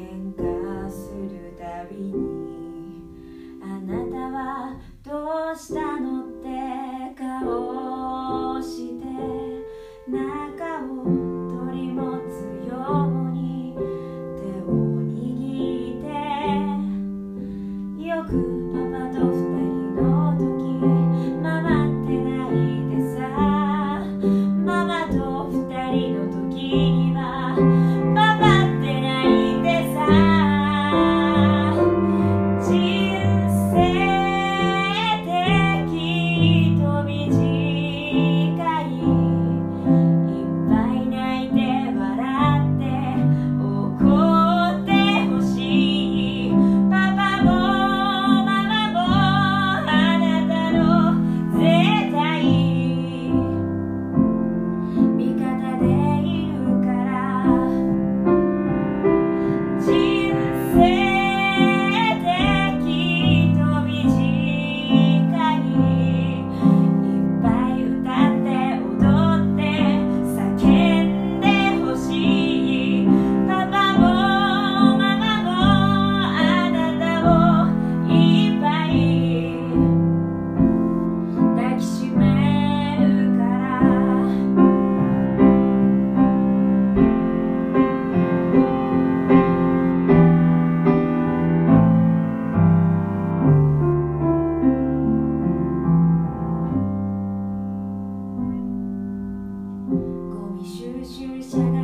tenga. に集中しながら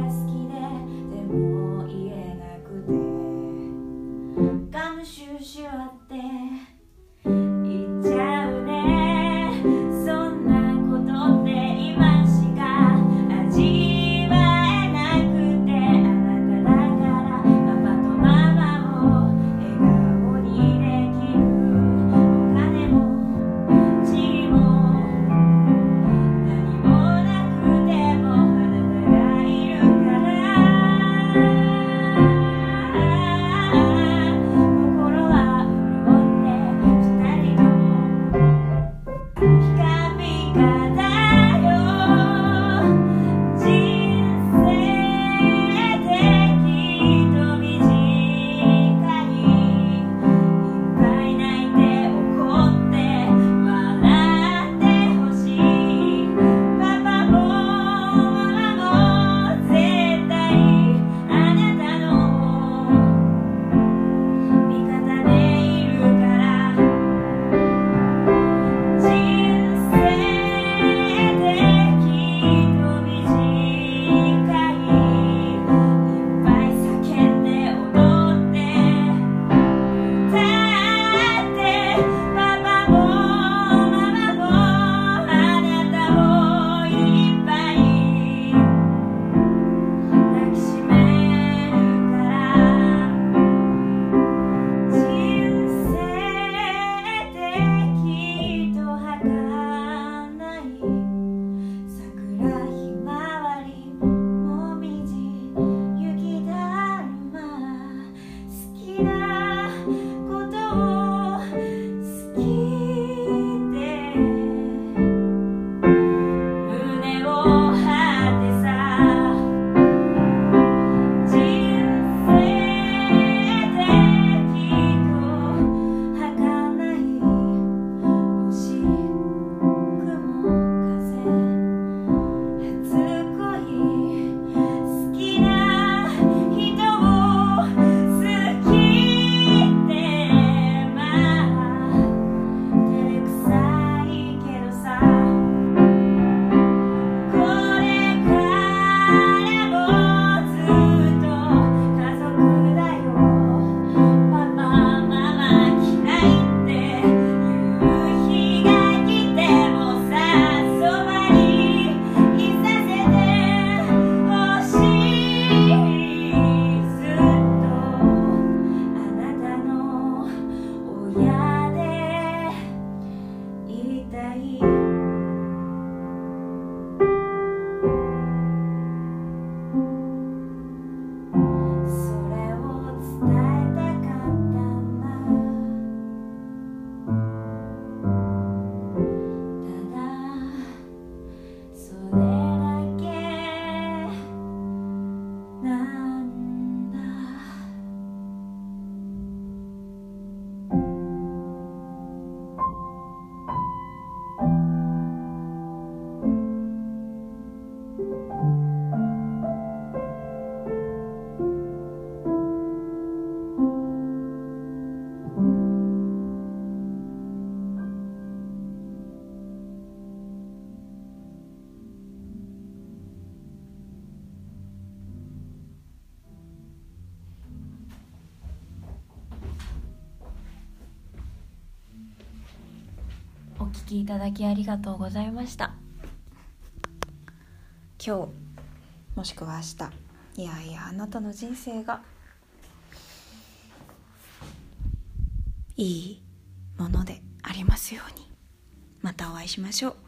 きいただきありがとうございました。今日もしくは明日。いやいやあなたの人生がいいものでありますように。またお会いしましょう。